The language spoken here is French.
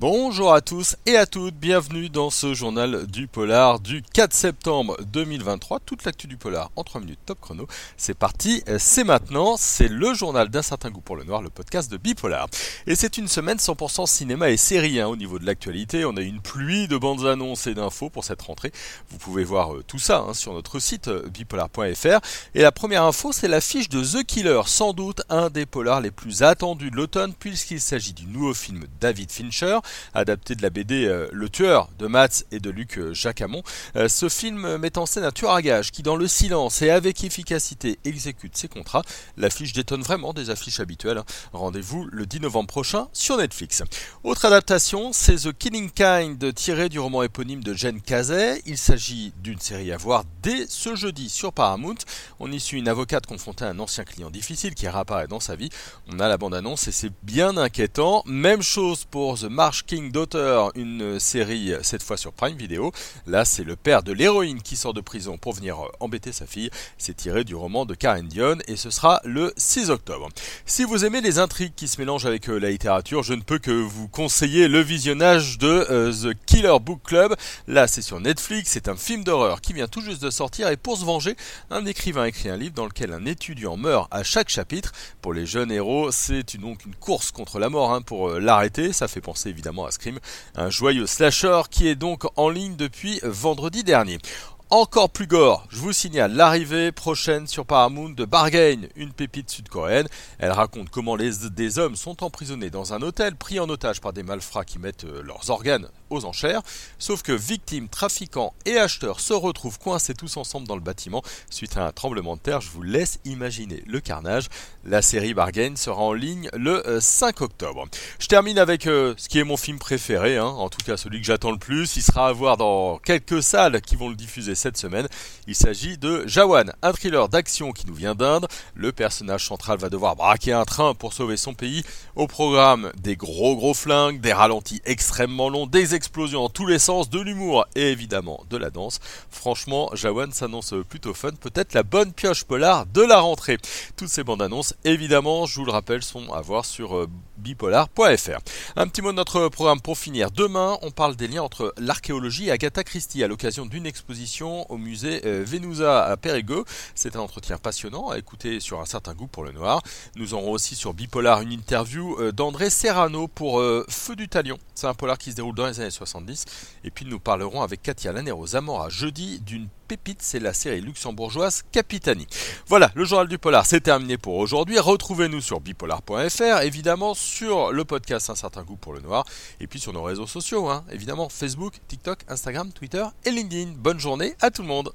Bonjour à tous et à toutes, bienvenue dans ce journal du polar du 4 septembre 2023. Toute l'actu du polar en 3 minutes top chrono. C'est parti, c'est maintenant, c'est le journal d'un certain goût pour le noir, le podcast de Bipolar. Et c'est une semaine 100% cinéma et série hein, au niveau de l'actualité. On a une pluie de bandes annonces et d'infos pour cette rentrée. Vous pouvez voir euh, tout ça hein, sur notre site euh, bipolar.fr. Et la première info, c'est l'affiche de The Killer, sans doute un des polars les plus attendus de l'automne puisqu'il s'agit du nouveau film David Fincher adapté de la BD euh, Le Tueur de Mats et de Luc euh, Jacamon. Euh, ce film met en scène un tueur à gages qui, dans le silence et avec efficacité, exécute ses contrats. L'affiche détonne vraiment des affiches habituelles. Hein. Rendez-vous le 10 novembre prochain sur Netflix. Autre adaptation, c'est The Killing Kind, tiré du roman éponyme de Jen Kazay. Il s'agit d'une série à voir dès ce jeudi sur Paramount. On y suit une avocate confrontée à un ancien client difficile qui réapparaît dans sa vie. On a la bande-annonce et c'est bien inquiétant. Même chose pour The March King Daughter, une série cette fois sur Prime Video. Là, c'est le père de l'héroïne qui sort de prison pour venir euh, embêter sa fille. C'est tiré du roman de Karen Dion et ce sera le 6 octobre. Si vous aimez les intrigues qui se mélangent avec euh, la littérature, je ne peux que vous conseiller le visionnage de euh, The Killer Book Club. Là, c'est sur Netflix, c'est un film d'horreur qui vient tout juste de sortir et pour se venger, un écrivain écrit un livre dans lequel un étudiant meurt à chaque chapitre. Pour les jeunes héros, c'est donc une course contre la mort hein, pour l'arrêter. Ça fait penser évidemment un joyeux slasher qui est donc en ligne depuis vendredi dernier. Encore plus gore, je vous signale l'arrivée prochaine sur Paramount de Bargain, une pépite sud-coréenne. Elle raconte comment les, des hommes sont emprisonnés dans un hôtel, pris en otage par des malfrats qui mettent euh, leurs organes aux enchères. Sauf que victimes, trafiquants et acheteurs se retrouvent coincés tous ensemble dans le bâtiment suite à un tremblement de terre. Je vous laisse imaginer le carnage. La série Bargain sera en ligne le 5 euh, octobre. Je termine avec euh, ce qui est mon film préféré, hein. en tout cas celui que j'attends le plus. Il sera à voir dans quelques salles qui vont le diffuser cette semaine. Il s'agit de Jawan, un thriller d'action qui nous vient d'Inde. Le personnage central va devoir braquer un train pour sauver son pays. Au programme, des gros gros flingues, des ralentis extrêmement longs, des explosions en tous les sens, de l'humour et évidemment de la danse. Franchement, Jawan s'annonce plutôt fun, peut-être la bonne pioche polar de la rentrée. Toutes ces bandes annonces, évidemment, je vous le rappelle, sont à voir sur euh, bipolar.fr. Un petit mot de notre programme pour finir. Demain, on parle des liens entre l'archéologie et Agatha Christie à l'occasion d'une exposition au musée euh, Venusa à Périgueux. C'est un entretien passionnant à écouter sur un certain goût pour le noir. Nous aurons aussi sur Bipolar une interview euh, d'André Serrano pour Feu du Talion. C'est un polar qui se déroule dans les années 70. Et puis nous parlerons avec Katia Lanero Zamora jeudi d'une pépite, c'est la série luxembourgeoise Capitani. Voilà, le journal du polar, c'est terminé pour aujourd'hui. Retrouvez-nous sur bipolar.fr, évidemment sur le podcast Un certain goût pour le noir, et puis sur nos réseaux sociaux, hein, évidemment Facebook, TikTok, Instagram, Twitter et LinkedIn. Bonne journée à tout le monde